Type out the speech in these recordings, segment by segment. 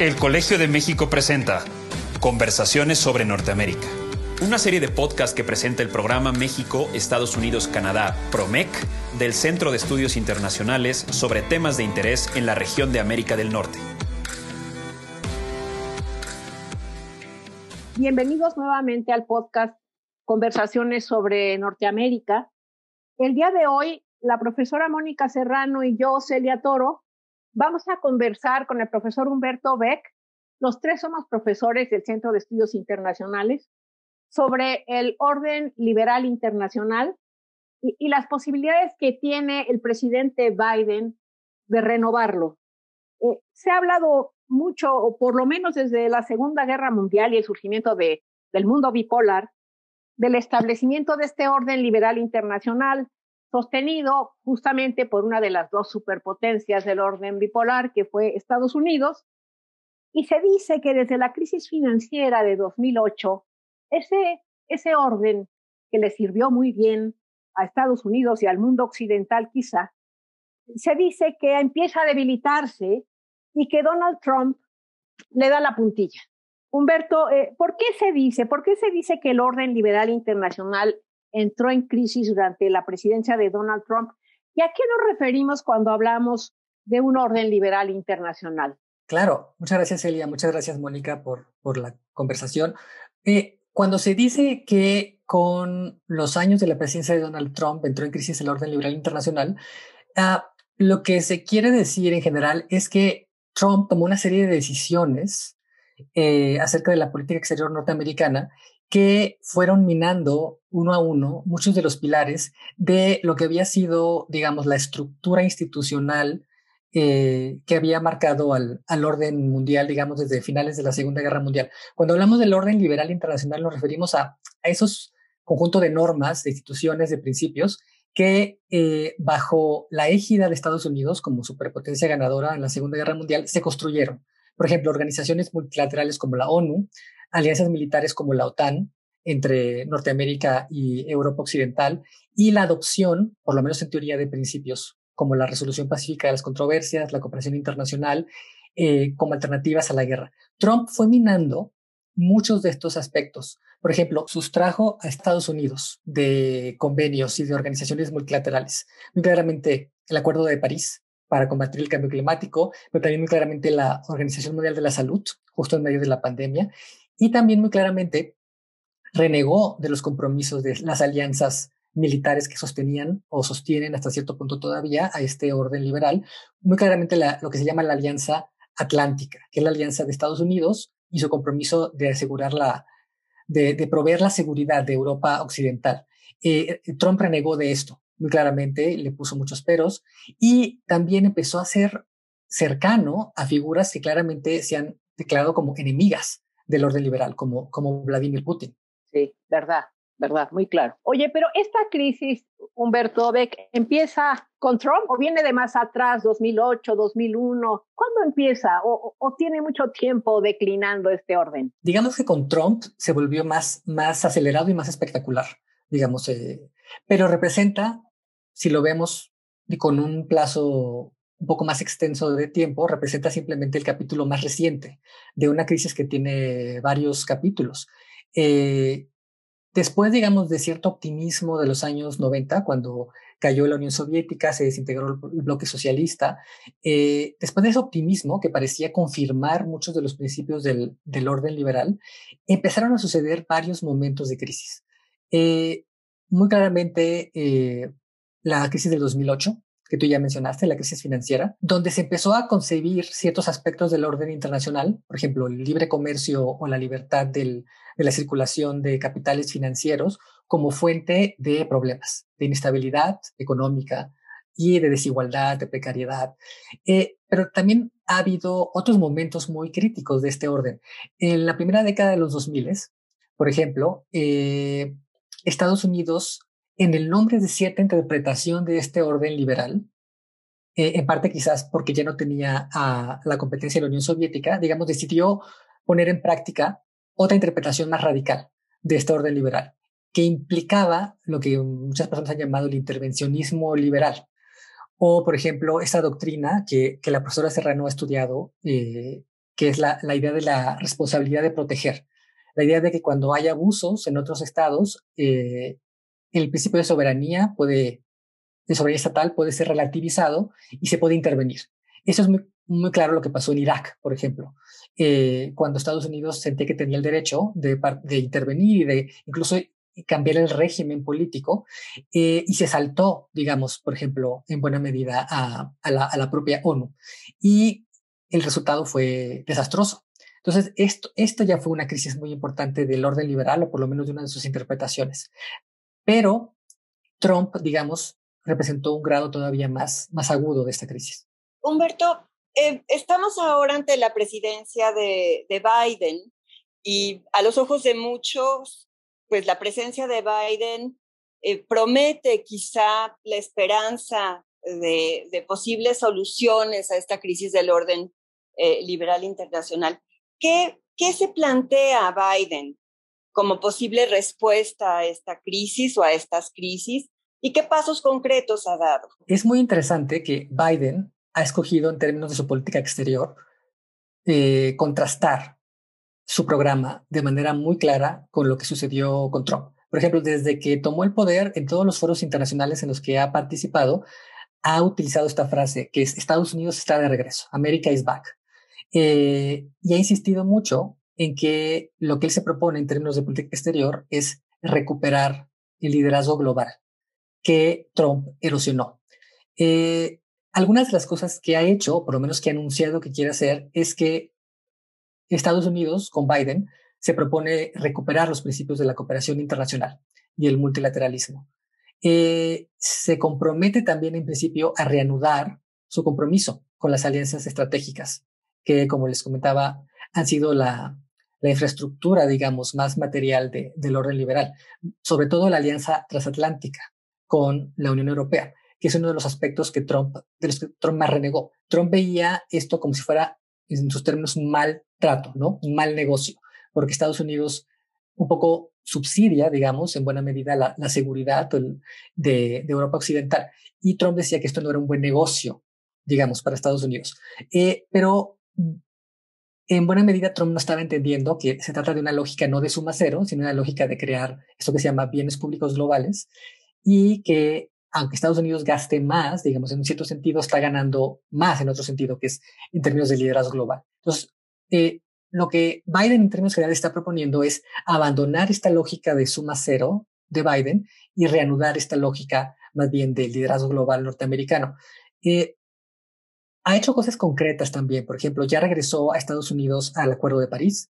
El Colegio de México presenta Conversaciones sobre Norteamérica, una serie de podcast que presenta el programa México, Estados Unidos, Canadá, PROMEC, del Centro de Estudios Internacionales sobre temas de interés en la región de América del Norte. Bienvenidos nuevamente al podcast Conversaciones sobre Norteamérica. El día de hoy, la profesora Mónica Serrano y yo, Celia Toro, Vamos a conversar con el profesor Humberto Beck. Los tres somos profesores del Centro de Estudios Internacionales sobre el orden liberal internacional y, las posibilidades que tiene el presidente Biden de renovarlo. Eh, se ha hablado mucho, o por lo menos desde la Segunda Guerra Mundial y el surgimiento de, del mundo bipolar, del establecimiento de este orden liberal internacional, sostenido justamente por una de las dos superpotencias del orden bipolar, que fue Estados Unidos. Y se dice que desde la crisis financiera de 2008, ese, ese orden que le sirvió muy bien a Estados Unidos y al mundo occidental quizá, se dice que empieza a debilitarse y que Donald Trump le da la puntilla. Humberto, eh, ¿por qué se dice, por qué se dice que el orden liberal internacional entró en crisis durante la presidencia de Donald Trump. ¿Y a qué nos referimos cuando hablamos de un orden liberal internacional? Claro, muchas gracias Elia, muchas gracias Mónica por, la conversación. Eh, cuando se dice que con los años de la presidencia de Donald Trump entró en crisis el orden liberal internacional, ah, lo que se quiere decir en general es que Trump tomó una serie de decisiones eh, acerca de la política exterior norteamericana que fueron minando uno a uno muchos de los pilares de lo que había sido, digamos, la estructura institucional eh, que había marcado al, al, orden mundial, digamos, desde finales de la Segunda Guerra Mundial. Cuando hablamos del orden liberal internacional nos referimos a, a esos conjunto de normas, de instituciones, de principios que eh, bajo la égida de Estados Unidos como superpotencia ganadora en la Segunda Guerra Mundial se construyeron. Por ejemplo, organizaciones multilaterales como la ONU, alianzas militares como la OTAN entre Norteamérica y Europa Occidental y la adopción, por lo menos en teoría, de principios como la resolución pacífica de las controversias, la cooperación internacional, eh, como alternativas a la guerra. Trump fue minando muchos de estos aspectos. Por ejemplo, sustrajo a Estados Unidos de convenios y de organizaciones multilaterales. Muy claramente el Acuerdo de París para combatir el cambio climático, pero también muy claramente la Organización Mundial de la Salud, justo en medio de la pandemia, y también muy claramente renegó de los compromisos de las alianzas militares que sostenían o sostienen hasta cierto punto todavía a este orden liberal, muy claramente lo que se llama la Alianza Atlántica, que es la alianza de Estados Unidos y su compromiso de asegurar la, de, proveer la seguridad de Europa Occidental. Eh, Trump renegó de esto muy claramente, le puso muchos peros y también empezó a ser cercano a figuras que claramente se han declarado como enemigas del orden liberal, como, como Vladimir Putin. Sí, verdad, verdad, muy claro. Oye, pero esta crisis, Humberto Beck, ¿empieza con Trump o viene de más atrás, 2008, 2001? ¿Cuándo empieza o, o, tiene mucho tiempo declinando este orden? Digamos que con Trump se volvió más, más acelerado y más espectacular, digamos, eh, pero representa, si lo vemos con un plazo un poco más extenso de tiempo, representa simplemente el capítulo más reciente de una crisis que tiene varios capítulos. Eh, después, digamos, de cierto optimismo de los años 90, cuando cayó la Unión Soviética, se desintegró el bloque socialista, eh, después de ese optimismo que parecía confirmar muchos de los principios del, orden liberal, empezaron a suceder varios momentos de crisis. Eh, muy claramente, la crisis del 2008, que tú ya mencionaste, la crisis financiera, donde se empezó a concebir ciertos aspectos del orden internacional, por ejemplo, el libre comercio o la libertad de la circulación de capitales financieros como fuente de problemas, de inestabilidad económica y de desigualdad, de precariedad. Eh, pero también ha habido otros momentos muy críticos de este orden. En la primera década de los 2000, por ejemplo, eh, Estados Unidos en el nombre de cierta interpretación de este orden liberal, eh, en parte quizás porque ya no tenía la competencia de la Unión Soviética, digamos, decidió poner en práctica otra interpretación más radical de este orden liberal, que implicaba lo que muchas personas han llamado el intervencionismo liberal. O, por ejemplo, esta doctrina que, la profesora Serrano ha estudiado, eh, que es la, la idea de la responsabilidad de proteger. La idea de que cuando hay abusos en otros estados, eh, el principio de soberanía puede, de soberanía estatal puede ser relativizado y se puede intervenir. Eso es muy, claro lo que pasó en Irak, por ejemplo, eh, cuando Estados Unidos sentía que tenía el derecho de, intervenir y de incluso cambiar el régimen político eh, y se saltó, digamos, por ejemplo, en buena medida a, a, la, a, la, propia ONU. Y el resultado fue desastroso. Entonces, esto, esto ya fue una crisis muy importante del orden liberal, o por lo menos de una de sus interpretaciones. Pero Trump, digamos, representó un grado todavía más, más agudo de esta crisis. Humberto, eh, estamos ahora ante la presidencia de, de Biden y a los ojos de muchos, pues la presencia de Biden eh, promete quizá la esperanza de, de, posibles soluciones a esta crisis del orden eh, liberal internacional. ¿Qué, ¿Qué se plantea Biden como posible respuesta a esta crisis o a estas crisis? ¿Y qué pasos concretos ha dado? Es muy interesante que Biden ha escogido en términos de su política exterior eh, contrastar su programa de manera muy clara con lo que sucedió con Trump. Por ejemplo, desde que tomó el poder en todos los foros internacionales en los que ha participado, ha utilizado esta frase que es Estados Unidos está de regreso, America is back. Eh, y ha insistido mucho en que lo que él se propone en términos de política exterior es recuperar el liderazgo global que Trump erosionó. Eh, algunas de las cosas que ha hecho, por lo menos que ha anunciado que quiere hacer, es que Estados Unidos, con Biden, se propone recuperar los principios de la cooperación internacional y el multilateralismo. Eh, se compromete también, en principio, a reanudar su compromiso con las alianzas estratégicas, que, como les comentaba, han sido la, la infraestructura, digamos, más material de, del orden liberal, sobre todo la alianza transatlántica con la Unión Europea que es uno de los aspectos que Trump, de los que Trump más renegó. Trump veía esto como si fuera, en sus términos, un mal trato, ¿no? Un mal negocio, porque Estados Unidos un poco subsidia, digamos, en buena medida la, seguridad de, de, Europa Occidental. Y Trump decía que esto no era un buen negocio, digamos, para Estados Unidos. Eh, pero en buena medida Trump no estaba entendiendo que se trata de una lógica no de suma cero, sino una lógica de crear esto que se llama bienes públicos globales y que aunque Estados Unidos gaste más, digamos, en un cierto sentido, está ganando más en otro sentido, que es en términos de liderazgo global. Entonces, eh, lo que Biden en términos generales está proponiendo es abandonar esta lógica de suma cero de Biden y reanudar esta lógica más bien del liderazgo global norteamericano. Eh, ha hecho cosas concretas también. Por ejemplo, ya regresó a Estados Unidos al Acuerdo de París.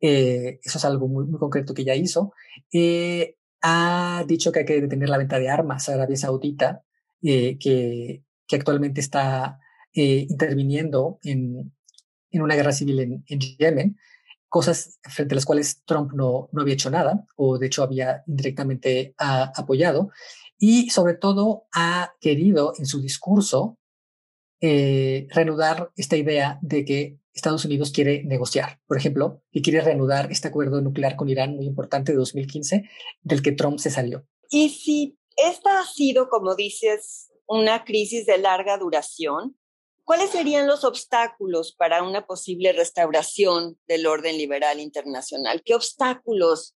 Eh, eso es algo muy, muy concreto que ya hizo. Eh, ha dicho que hay que detener la venta de armas a Arabia Saudita, eh, que, que, actualmente está eh, interviniendo en, en, una guerra civil en, en, Yemen, cosas frente a las cuales Trump no, no había hecho nada, o de hecho había indirectamente ha, apoyado, y sobre todo ha querido en su discurso eh, reanudar esta idea de que Estados Unidos quiere negociar. Por ejemplo, y quiere reanudar este acuerdo nuclear con Irán muy importante de 2015, del que Trump se salió. Y si esta ha sido, como dices, una crisis de larga duración, ¿cuáles serían los obstáculos para una posible restauración del orden liberal internacional? ¿Qué obstáculos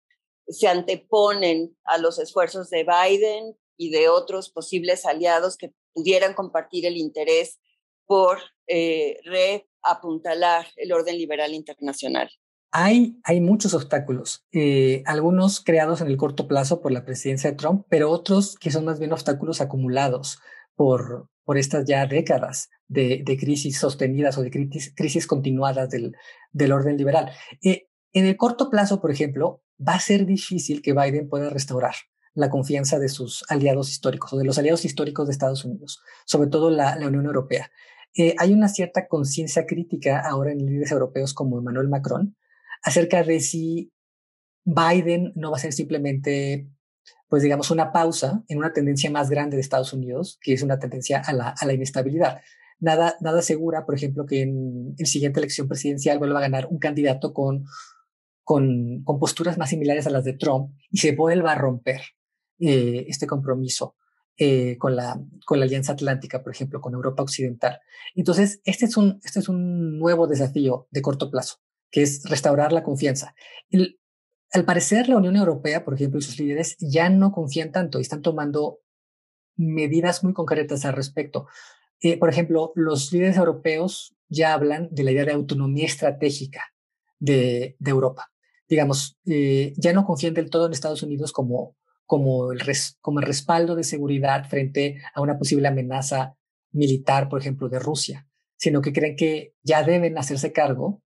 se anteponen a los esfuerzos de Biden y de otros posibles aliados que pudieran compartir el interés por eh, reapuntalar el orden liberal internacional? Hay, hay muchos obstáculos, eh, algunos creados en el corto plazo por la presidencia de Trump, pero otros que son más bien obstáculos acumulados por, por estas ya décadas de, de crisis sostenidas o de crisis, crisis continuadas del, del orden liberal. Eh, en el corto plazo, por ejemplo, va a ser difícil que Biden pueda restaurar la confianza de sus aliados históricos o de los aliados históricos de Estados Unidos, sobre todo la, la Unión Europea. Eh, hay una cierta conciencia crítica ahora en líderes europeos como Emmanuel Macron acerca de si Biden no va a ser simplemente, pues digamos, una pausa en una tendencia más grande de Estados Unidos, que es una tendencia a la, a la inestabilidad. Nada, nada por ejemplo, que en la siguiente elección presidencial vuelva a ganar un candidato con, con, con posturas más similares a las de Trump y se vuelva a romper eh, este compromiso eh, con, la, con la Alianza Atlántica, por ejemplo, con Europa Occidental. Entonces, este es un, este es un nuevo desafío de corto plazo, que es restaurar la confianza. al parecer, la Unión Europea, por ejemplo, y sus líderes ya no confían tanto y están tomando medidas muy concretas al respecto. Eh, por ejemplo, los líderes europeos ya hablan de la idea de autonomía estratégica de, de Europa. Digamos, eh, ya no confían del todo en Estados Unidos como como el, como el respaldo de seguridad frente a una posible amenaza militar, por ejemplo, de Rusia, sino que creen que ya deben hacerse cargo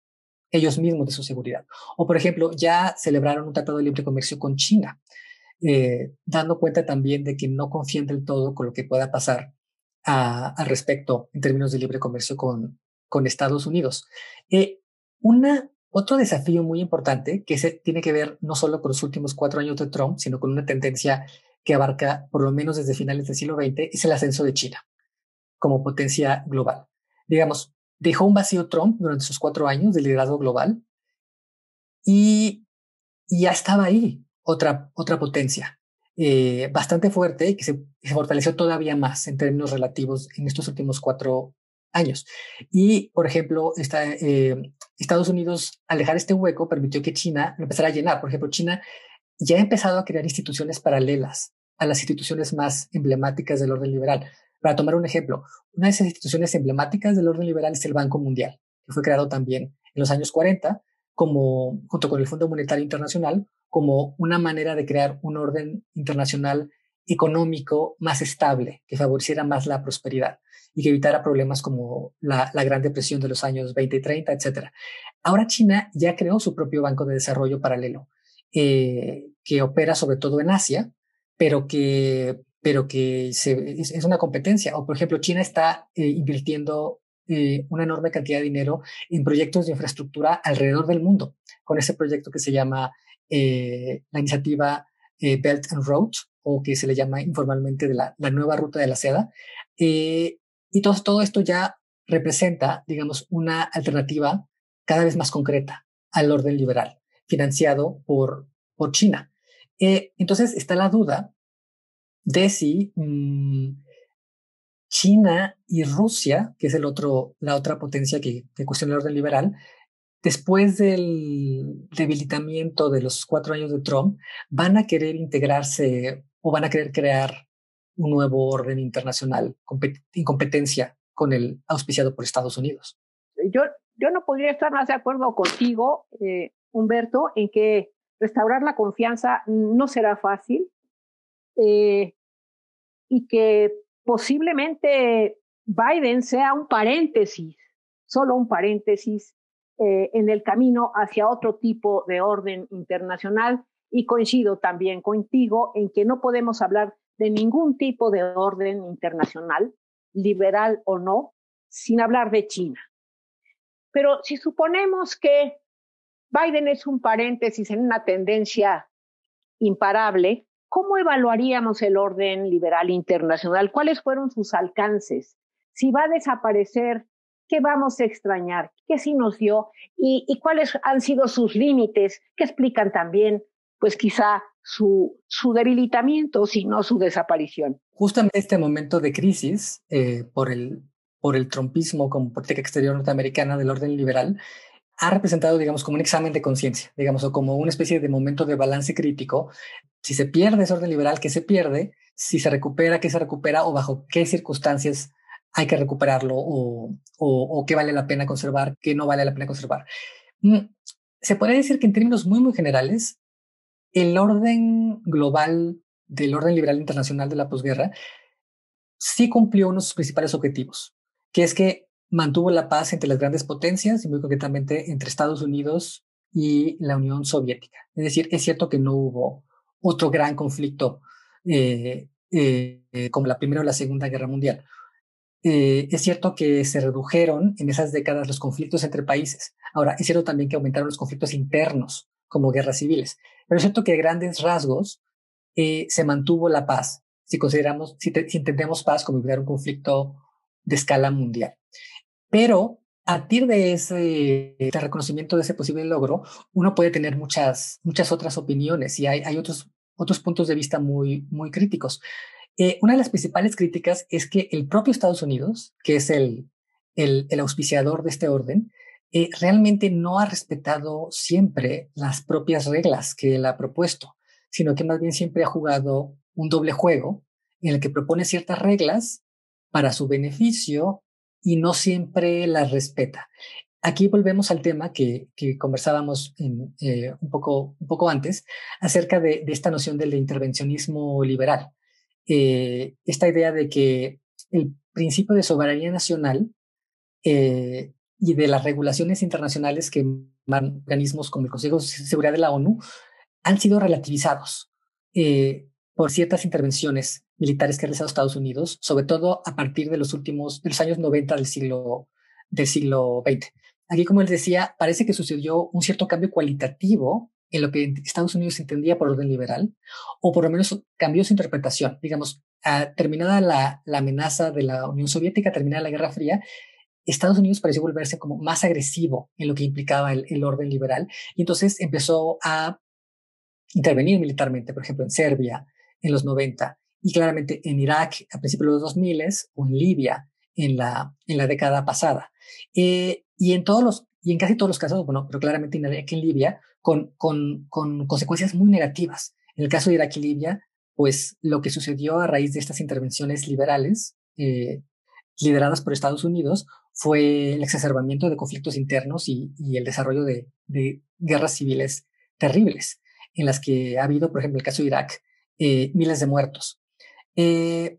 ellos mismos de su seguridad. O, por ejemplo, ya celebraron un tratado de libre comercio con China, eh, dando cuenta también de que no confían del todo con lo que pueda pasar al respecto en términos de libre comercio con, con Estados Unidos. Eh, una otro desafío muy importante que se, tiene que ver no solo con los últimos cuatro años de Trump, sino con una tendencia que abarca por lo menos desde finales del siglo XX, es el ascenso de China como potencia global. Digamos, dejó un vacío Trump durante sus cuatro años de liderazgo global y, ya estaba ahí otra, otra potencia eh, bastante fuerte que se, se, fortaleció todavía más en términos relativos en estos últimos cuatro años. Y, por ejemplo, eh, Estados Unidos, al dejar este hueco, permitió que China empezara a llenar. Por ejemplo, China ya ha empezado a crear instituciones paralelas a las instituciones más emblemáticas del orden liberal. Para tomar un ejemplo, una de esas instituciones emblemáticas del orden liberal es el Banco Mundial, que fue creado también en los años 40 como, junto con el Fondo Monetario Internacional, como una manera de crear un orden internacional económico más estable, que favoreciera más la prosperidad y que evitara problemas como la, Gran Depresión de los años 20 y 30, etc. Ahora China ya creó su propio banco de desarrollo paralelo, eh, que opera sobre todo en Asia, pero que, pero que es, una competencia. O, por ejemplo, China está eh, invirtiendo eh, una enorme cantidad de dinero en proyectos de infraestructura alrededor del mundo, con ese proyecto que se llama la iniciativa Belt and Road, o que se le llama informalmente de la, nueva ruta de la seda. Y todo, todo esto ya representa, digamos, una alternativa cada vez más concreta al orden liberal, financiado por, por China. Eh, entonces está la duda de si mm, China y Rusia, que es el otro, la otra potencia que, que cuestiona el orden liberal, después del debilitamiento de los cuatro años de Trump, van a querer integrarse o van a querer crear un nuevo orden internacional en competencia con el auspiciado por Estados Unidos. Yo, yo no podría estar más de acuerdo contigo, eh, Humberto, en que restaurar la confianza no será fácil eh, y que posiblemente Biden sea un paréntesis, solo un paréntesis eh, en el camino hacia otro tipo de orden internacional. Y coincido también contigo en que no podemos hablar de ningún tipo de orden internacional, liberal o no, sin hablar de China. Pero si suponemos que Biden es un paréntesis en una tendencia imparable, ¿cómo evaluaríamos el orden liberal internacional? ¿Cuáles fueron sus alcances? Si va a desaparecer, ¿qué vamos a extrañar? ¿Qué sí nos dio? ¿Y, cuáles han sido sus límites? que explican también, pues quizá su, su debilitamiento, sino su desaparición. Justamente este momento de crisis eh, por, el, por el trumpismo como política exterior norteamericana del orden liberal ha representado, digamos, como un examen de conciencia, digamos, o como una especie de momento de balance crítico. Si se pierde ese orden liberal, ¿qué se pierde? Si se recupera, ¿qué se recupera? ¿O bajo qué circunstancias hay que recuperarlo? ¿O, o, qué vale la pena conservar? ¿Qué no vale la pena conservar? Mm, se podría decir que en términos muy, muy generales, el orden global del orden liberal internacional de la posguerra sí cumplió unos principales objetivos, que es que mantuvo la paz entre las grandes potencias y muy concretamente entre Estados Unidos y la Unión Soviética. Es decir, es cierto que no hubo otro gran conflicto eh, eh, como la Primera o la Segunda Guerra Mundial. Eh, es cierto que se redujeron en esas décadas los conflictos entre países. Ahora, es cierto también que aumentaron los conflictos internos como guerras civiles. Pero es cierto que grandes rasgos eh, se mantuvo la paz, si consideramos, si, entendemos paz como evitar un conflicto de escala mundial. Pero a partir de ese reconocimiento de ese posible logro, uno puede tener muchas, muchas otras opiniones y hay, hay otros, otros puntos de vista muy, muy críticos. Eh, una de las principales críticas es que el propio Estados Unidos, que es el, el, auspiciador de este orden, eh, realmente no ha respetado siempre las propias reglas que él ha propuesto, sino que más bien siempre ha jugado un doble juego en el que propone ciertas reglas para su beneficio y no siempre las respeta. Aquí volvemos al tema que, que conversábamos eh, un, poco, un poco antes acerca de, de esta noción del intervencionismo liberal. Eh, esta idea de que el principio de soberanía nacional y de las regulaciones internacionales que organismos como el Consejo de Seguridad de la ONU han sido relativizados eh, por ciertas intervenciones militares que ha realizado Estados Unidos, sobre todo a partir de los últimos, de los años 90 del siglo, del siglo XX. Aquí, como les decía, parece que sucedió un cierto cambio cualitativo en lo que Estados Unidos entendía por orden liberal, o por lo menos cambió su interpretación. Digamos, terminada la, la, amenaza de la Unión Soviética, terminada la Guerra Fría, Estados Unidos pareció volverse como más agresivo en lo que implicaba el, orden liberal, y entonces empezó a intervenir militarmente, por ejemplo, en Serbia en los 90, y claramente en Irak a principios de los 2000 o en Libia en la, en la década pasada. Eh, y en todos los, y en casi todos los casos, bueno, pero claramente en Libia, con, con, con consecuencias muy negativas. En el caso de Irak y Libia, pues lo que sucedió a raíz de estas intervenciones liberales, eh, lideradas por Estados Unidos, fue el exacerbamiento de conflictos internos y, el desarrollo de, guerras civiles terribles, en las que ha habido, por ejemplo, el caso de Irak, eh, miles de muertos. Eh,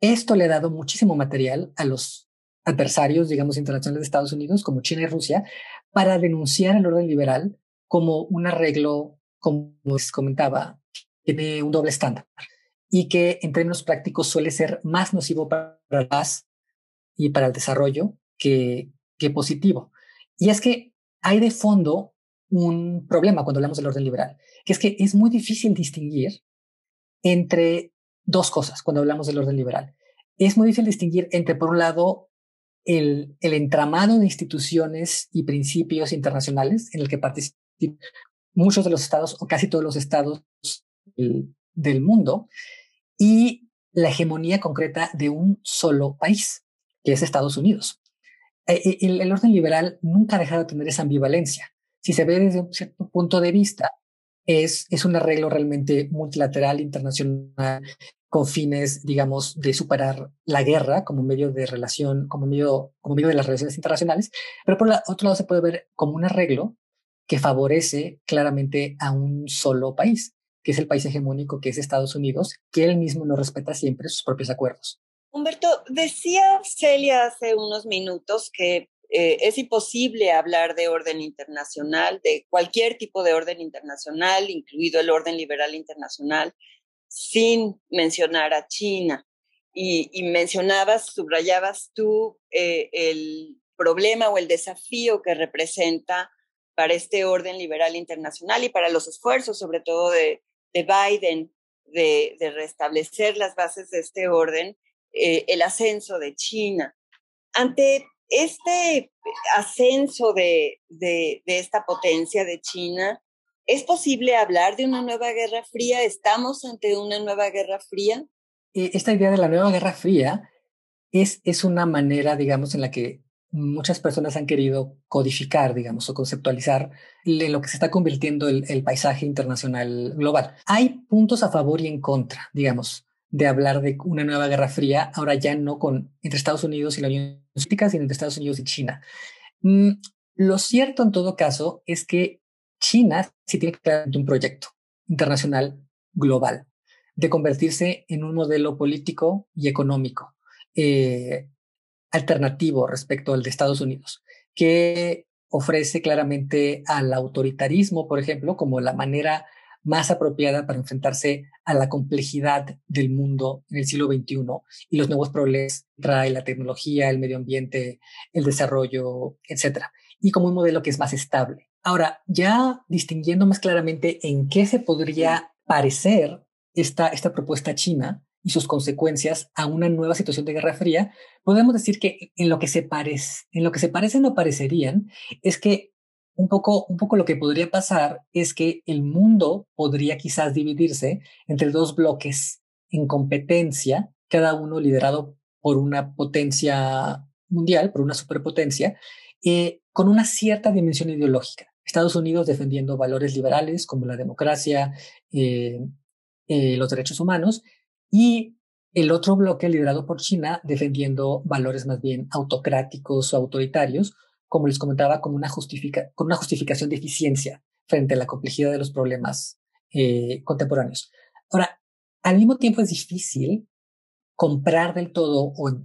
esto le ha dado muchísimo material a los adversarios, digamos, internacionales de Estados Unidos, como China y Rusia, para denunciar el orden liberal como un arreglo, como les comentaba, tiene un doble estándar y que en términos prácticos suele ser más nocivo para la paz y para el desarrollo que, que positivo. Y es que hay de fondo un problema cuando hablamos del orden liberal, que es que es muy difícil distinguir entre dos cosas cuando hablamos del orden liberal. Es muy difícil distinguir entre, por un lado, el, el entramado de instituciones y principios internacionales en el que participan muchos de los estados o casi todos los estados del, mundo y la hegemonía concreta de un solo país, que es Estados Unidos. Eh, eh, el, el, orden liberal nunca ha dejado de tener esa ambivalencia. Si se ve desde un cierto punto de vista, es, es un arreglo realmente multilateral, internacional, con fines, digamos, de superar la guerra como medio de relación, como medio, como medio de las relaciones internacionales, pero por otro lado se puede ver como un arreglo que favorece claramente a un solo país, que es el país hegemónico, que es Estados Unidos, que él mismo no respeta siempre sus propios acuerdos. Humberto, decía Celia hace unos minutos que eh, es imposible hablar de orden internacional, de cualquier tipo de orden internacional, incluido el orden liberal internacional, sin mencionar a China. Y, mencionabas, subrayabas tú eh, el problema o el desafío que representa para este orden liberal internacional y para los esfuerzos, sobre todo de, de Biden, de, de, restablecer las bases de este orden, eh, el ascenso de China. Ante este ascenso de, de, esta potencia de China, ¿es posible hablar de una nueva guerra fría? ¿Estamos ante una nueva guerra fría? Esta idea de la nueva guerra fría es, es una manera, digamos, en la que muchas personas han querido codificar, digamos, o conceptualizar lo que se está convirtiendo el, el, paisaje internacional global. Hay puntos a favor y en contra, digamos, de hablar de una nueva guerra fría, ahora ya no con entre Estados Unidos y la Unión Soviética, sino entre Estados Unidos y China. Mm, lo cierto en todo caso es que China sí tiene claramente un proyecto internacional global de convertirse en un modelo político y económico. Eh, alternativo respecto al de Estados Unidos, que ofrece claramente al autoritarismo, por ejemplo, como la manera más apropiada para enfrentarse a la complejidad del mundo en el siglo XXI y los nuevos problemas que trae la tecnología, el medio ambiente, el desarrollo, etcétera, y como un modelo que es más estable. Ahora, ya distinguiendo más claramente en qué se podría parecer esta, esta propuesta china, y sus consecuencias a una nueva situación de Guerra Fría, podemos decir que en lo que se en lo que se parecen o parecerían, es que un poco, un poco lo que podría pasar es que el mundo podría quizás dividirse entre dos bloques en competencia, cada uno liderado por una potencia mundial, por una superpotencia, eh, con una cierta dimensión ideológica. Estados Unidos defendiendo valores liberales como la democracia, eh, eh, los derechos humanos, y el otro bloque liderado por China defendiendo valores más bien autocráticos o autoritarios, como les comentaba, con una, con una justificación de eficiencia frente a la complejidad de los problemas eh, contemporáneos. Ahora, al mismo tiempo es difícil comprar del todo o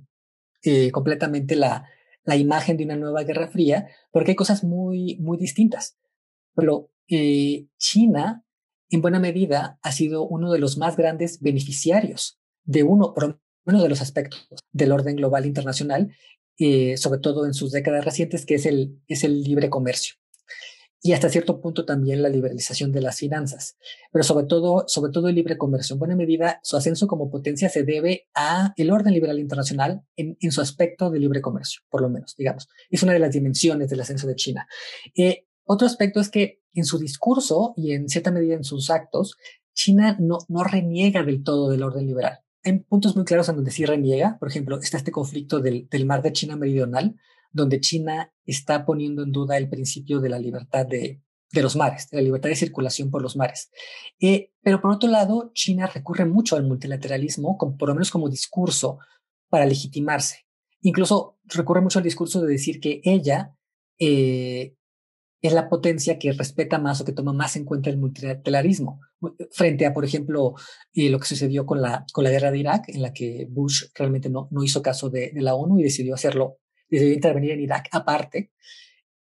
eh, completamente la, la imagen de una nueva Guerra Fría, porque hay cosas muy, muy distintas. Pero eh, China, en buena medida, ha sido uno de los más grandes beneficiarios de uno de los aspectos del orden global internacional, eh, sobre todo en sus décadas recientes, que es el, es el libre comercio y hasta cierto punto también la liberalización de las finanzas, pero sobre todo, sobre todo el libre comercio. En buena medida, su ascenso como potencia se debe a el orden liberal internacional en, en su aspecto de libre comercio, por lo menos, digamos. Es una de las dimensiones del ascenso de China. Eh, otro aspecto es que en su discurso y en cierta medida en sus actos, China no, no reniega del todo del orden liberal. Puntos muy claros en donde sí reniega. Por ejemplo, está este conflicto del, mar de China meridional, donde China está poniendo en duda el principio de la libertad de, de los mares, de la libertad de circulación por los mares. Eh, pero por otro lado, China recurre mucho al multilateralismo, por lo menos como discurso, para legitimarse. Incluso recurre mucho al discurso de decir que ella eh, es la potencia que respeta más o que toma más en cuenta el multilateralismo, frente a, por ejemplo, eh, lo que sucedió con la, con la guerra de Irak, en la que Bush realmente no, no hizo caso de, de la ONU y decidió hacerlo decidió intervenir en Irak aparte,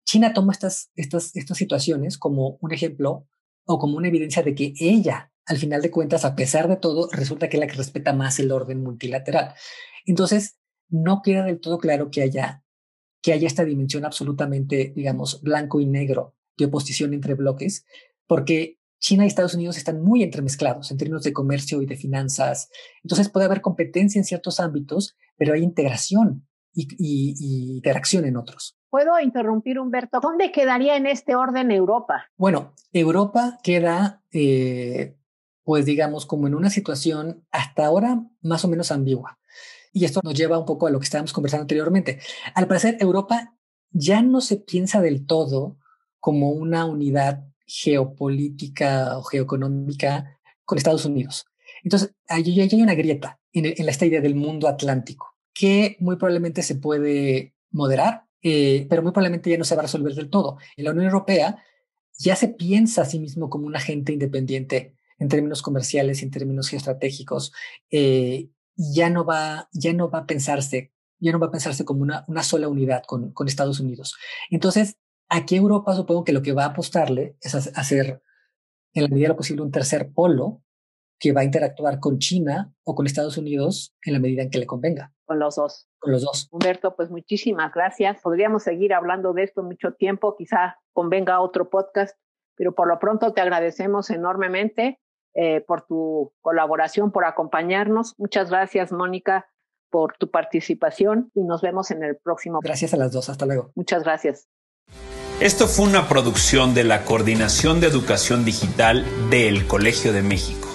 China toma estas, estas, estas situaciones como un ejemplo o como una evidencia de que ella, al final de cuentas, a pesar de todo, resulta que es la que respeta más el orden multilateral. Entonces, no queda del todo claro que haya, que haya esta dimensión absolutamente, digamos, blanco y negro de oposición entre bloques, porque China y Estados Unidos están muy entremezclados en términos de comercio y de finanzas. Entonces puede haber competencia en ciertos ámbitos, pero hay integración y, interacción en otros. ¿Puedo interrumpir, Humberto? ¿Dónde quedaría en este orden Europa? Bueno, Europa queda, eh, pues digamos, como en una situación hasta ahora más o menos ambigua. Y esto nos lleva un poco a lo que estábamos conversando anteriormente. Al parecer, Europa ya no se piensa del todo como una unidad geopolítica o geoeconómica con Estados Unidos. Entonces, ahí hay una grieta en, en esta idea del mundo atlántico que muy probablemente se puede moderar, eh, pero muy probablemente ya no se va a resolver del todo. En la Unión Europea ya se piensa a sí mismo como un agente independiente en términos comerciales y en términos geoestratégicos. Eh, ya no va, ya no va a pensarse, ya no va a pensarse como una, una sola unidad con, con Estados Unidos. Entonces, aquí Europa supongo que lo que va a apostarle es hacer, en la medida de lo posible, un tercer polo que va a interactuar con China o con Estados Unidos en la medida en que le convenga. Con los dos. Con los dos. Humberto, pues muchísimas gracias. Podríamos seguir hablando de esto mucho tiempo, quizá convenga otro podcast, pero por lo pronto te agradecemos enormemente eh, por tu colaboración, por acompañarnos. Muchas gracias, Mónica, por tu participación y nos vemos en el próximo. Gracias a las dos. Hasta luego. Muchas gracias. Esto fue una producción de la Coordinación de Educación Digital del Colegio de México.